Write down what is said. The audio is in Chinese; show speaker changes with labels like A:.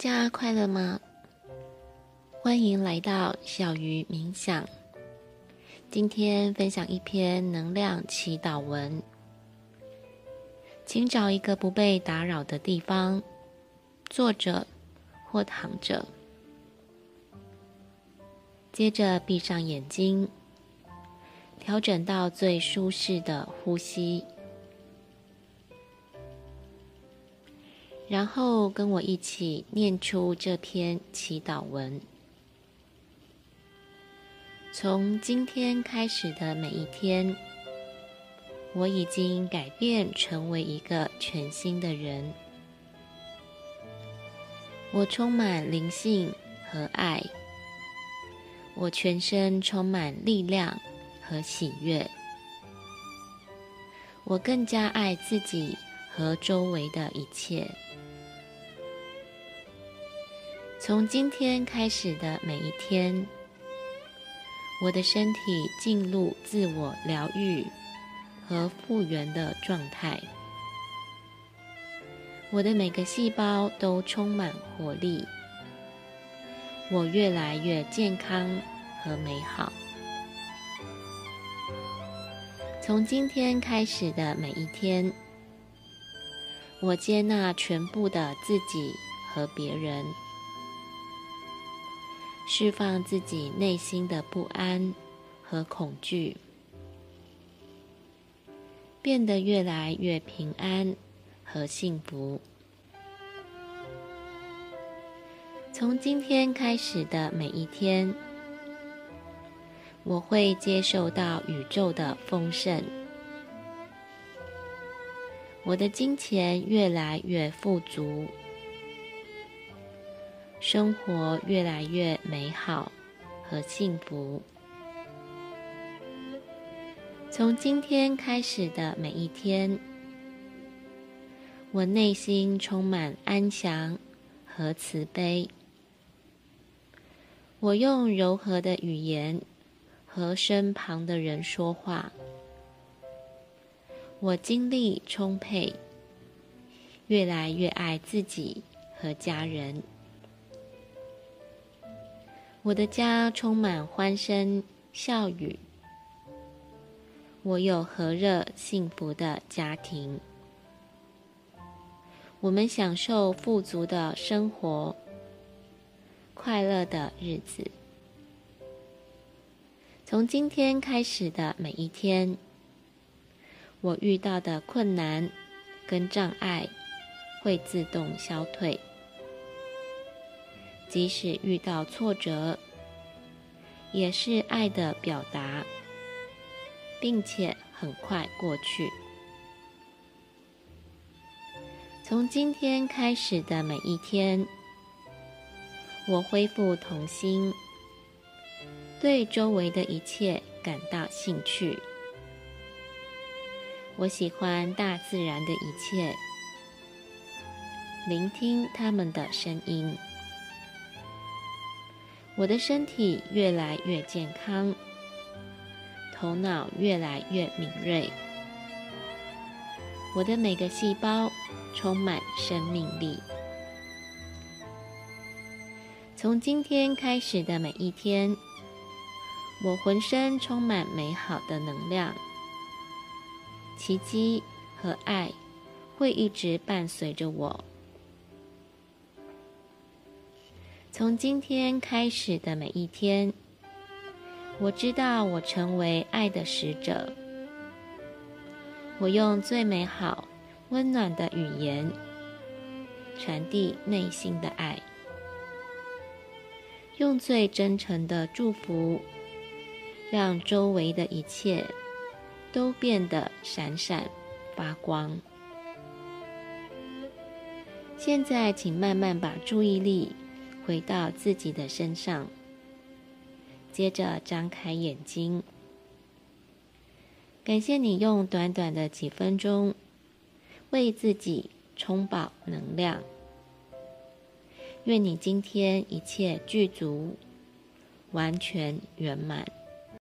A: 家快乐吗？欢迎来到小鱼冥想。今天分享一篇能量祈祷文，请找一个不被打扰的地方，坐着或躺着。接着闭上眼睛，调整到最舒适的呼吸。然后跟我一起念出这篇祈祷文。从今天开始的每一天，我已经改变成为一个全新的人。我充满灵性和爱，我全身充满力量和喜悦。我更加爱自己和周围的一切。从今天开始的每一天，我的身体进入自我疗愈和复原的状态。我的每个细胞都充满活力。我越来越健康和美好。从今天开始的每一天，我接纳全部的自己和别人。释放自己内心的不安和恐惧，变得越来越平安和幸福。从今天开始的每一天，我会接受到宇宙的丰盛，我的金钱越来越富足。生活越来越美好和幸福。从今天开始的每一天，我内心充满安详和慈悲。我用柔和的语言和身旁的人说话。我精力充沛，越来越爱自己和家人。我的家充满欢声笑语。我有和热幸福的家庭。我们享受富足的生活，快乐的日子。从今天开始的每一天，我遇到的困难跟障碍会自动消退。即使遇到挫折，也是爱的表达，并且很快过去。从今天开始的每一天，我恢复童心，对周围的一切感到兴趣。我喜欢大自然的一切，聆听它们的声音。我的身体越来越健康，头脑越来越敏锐，我的每个细胞充满生命力。从今天开始的每一天，我浑身充满美好的能量，奇迹和爱会一直伴随着我。从今天开始的每一天，我知道我成为爱的使者。我用最美好、温暖的语言传递内心的爱，用最真诚的祝福让周围的一切都变得闪闪发光。现在，请慢慢把注意力。回到自己的身上，接着张开眼睛。感谢你用短短的几分钟为自己充饱能量。愿你今天一切具足，完全圆满。